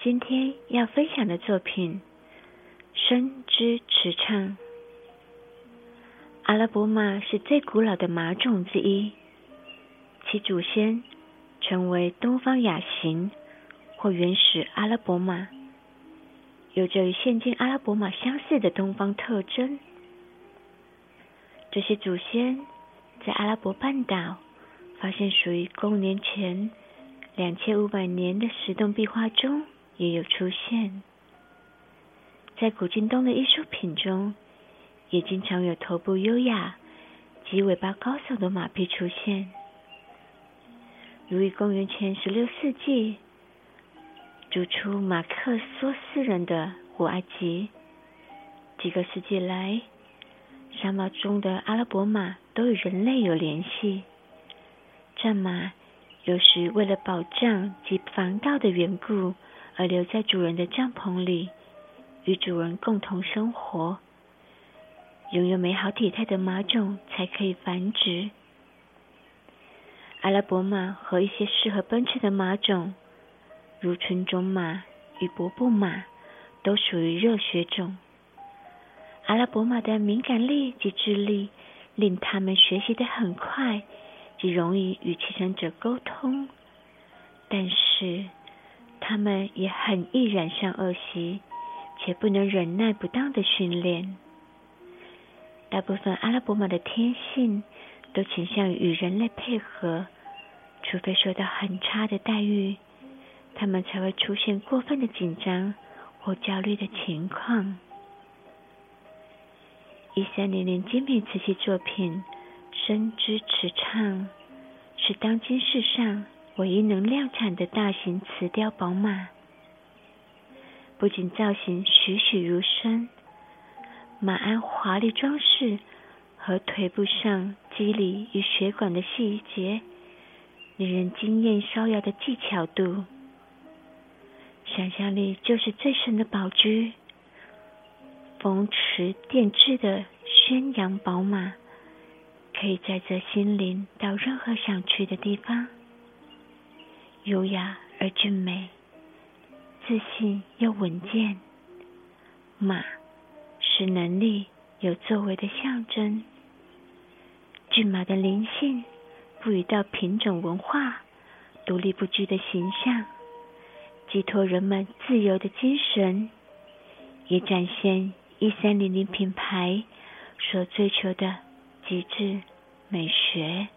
今天要分享的作品《生之驰唱》。阿拉伯马是最古老的马种之一，其祖先称为东方雅型或原始阿拉伯马，有着与现今阿拉伯马相似的东方特征。这些祖先在阿拉伯半岛发现属于公元前两千五百年的石洞壁画中也有出现，在古今东的艺术品中。也经常有头部优雅及尾巴高耸的马匹出现，如于公元前十六世纪逐出马克梭斯人的古埃及。几个世纪来，沙漠中的阿拉伯马都与人类有联系。战马有时为了保障及防盗的缘故，而留在主人的帐篷里，与主人共同生活。拥有美好体态的马种才可以繁殖。阿拉伯马和一些适合奔驰的马种，如纯种马与伯布马，都属于热血种。阿拉伯马的敏感力及智力，令他们学习的很快，及容易与骑乘者沟通。但是，他们也很易染上恶习，且不能忍耐不当的训练。大部分阿拉伯马的天性都倾向于与人类配合，除非受到很差的待遇，他们才会出现过分的紧张或焦虑的情况。一三零零精品瓷器作品《生之驰唱》是当今世上唯一能量产的大型瓷雕宝马，不仅造型栩栩如生。马鞍华丽装饰和腿部上肌理与血管的细节，令人惊艳；逍遥的技巧度，想象力就是最深的宝具。风驰电掣的宣扬宝马，可以载着心灵到任何想去的地方。优雅而俊美，自信又稳健，马。是能力有作为的象征。骏马的灵性，赋予到品种文化独立不拘的形象，寄托人们自由的精神，也展现一三零零品牌所追求的极致美学。